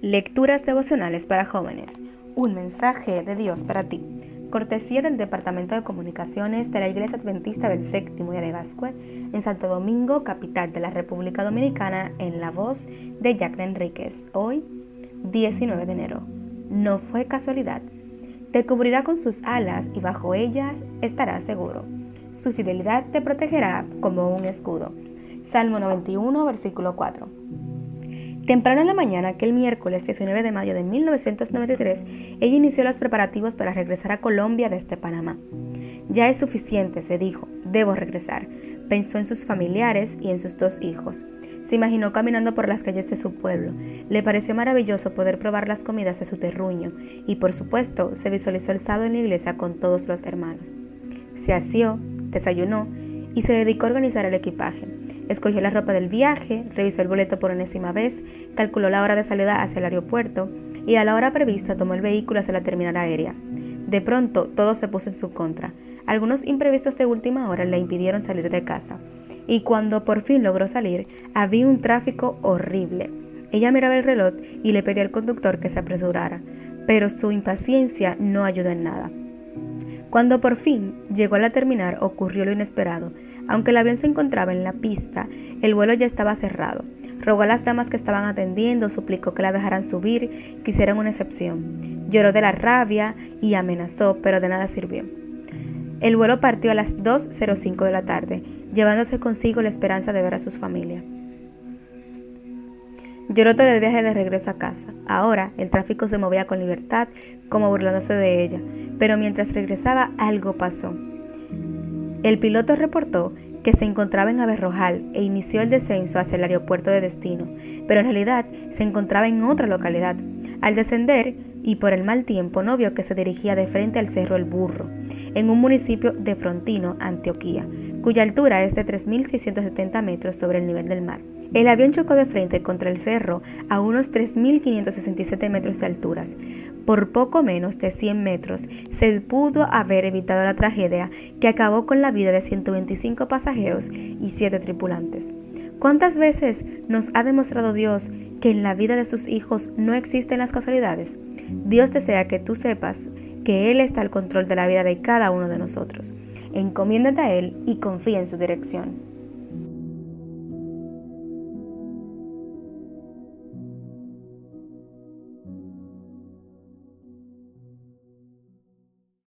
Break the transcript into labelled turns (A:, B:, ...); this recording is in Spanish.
A: Lecturas devocionales para jóvenes. Un mensaje de Dios para ti. Cortesía del Departamento de Comunicaciones de la Iglesia Adventista del Séptimo Día de Gascue en Santo Domingo, capital de la República Dominicana, en la voz de Jacqueline Enríquez. Hoy, 19 de enero. No fue casualidad. Te cubrirá con sus alas y bajo ellas estarás seguro. Su fidelidad te protegerá como un escudo. Salmo 91, versículo 4. Temprano en la mañana, aquel miércoles 19 de mayo de 1993, ella inició los preparativos para regresar a Colombia desde Panamá. Ya es suficiente, se dijo, debo regresar. Pensó en sus familiares y en sus dos hijos. Se imaginó caminando por las calles de su pueblo. Le pareció maravilloso poder probar las comidas de su terruño y, por supuesto, se visualizó el sábado en la iglesia con todos los hermanos. Se asió, desayunó y se dedicó a organizar el equipaje. Escogió la ropa del viaje, revisó el boleto por enésima vez, calculó la hora de salida hacia el aeropuerto y a la hora prevista tomó el vehículo hacia la terminal aérea. De pronto, todo se puso en su contra. Algunos imprevistos de última hora le impidieron salir de casa. Y cuando por fin logró salir, había un tráfico horrible. Ella miraba el reloj y le pedía al conductor que se apresurara, pero su impaciencia no ayudó en nada. Cuando por fin llegó a la terminal ocurrió lo inesperado. Aunque el avión se encontraba en la pista, el vuelo ya estaba cerrado. Rogó a las damas que estaban atendiendo, suplicó que la dejaran subir, que hicieran una excepción. Lloró de la rabia y amenazó, pero de nada sirvió. El vuelo partió a las 2.05 de la tarde, llevándose consigo la esperanza de ver a sus familias. Lloró todo el viaje de regreso a casa. Ahora el tráfico se movía con libertad, como burlándose de ella, pero mientras regresaba algo pasó. El piloto reportó que se encontraba en Aberrojal e inició el descenso hacia el aeropuerto de destino, pero en realidad se encontraba en otra localidad. Al descender, y por el mal tiempo, no vio que se dirigía de frente al Cerro El Burro, en un municipio de Frontino, Antioquía, cuya altura es de 3.670 metros sobre el nivel del mar. El avión chocó de frente contra el cerro a unos 3.567 metros de alturas. Por poco menos de 100 metros se pudo haber evitado la tragedia que acabó con la vida de 125 pasajeros y 7 tripulantes. ¿Cuántas veces nos ha demostrado Dios que en la vida de sus hijos no existen las casualidades? Dios desea que tú sepas que Él está al control de la vida de cada uno de nosotros. Encomiéndate a Él y confía en su dirección.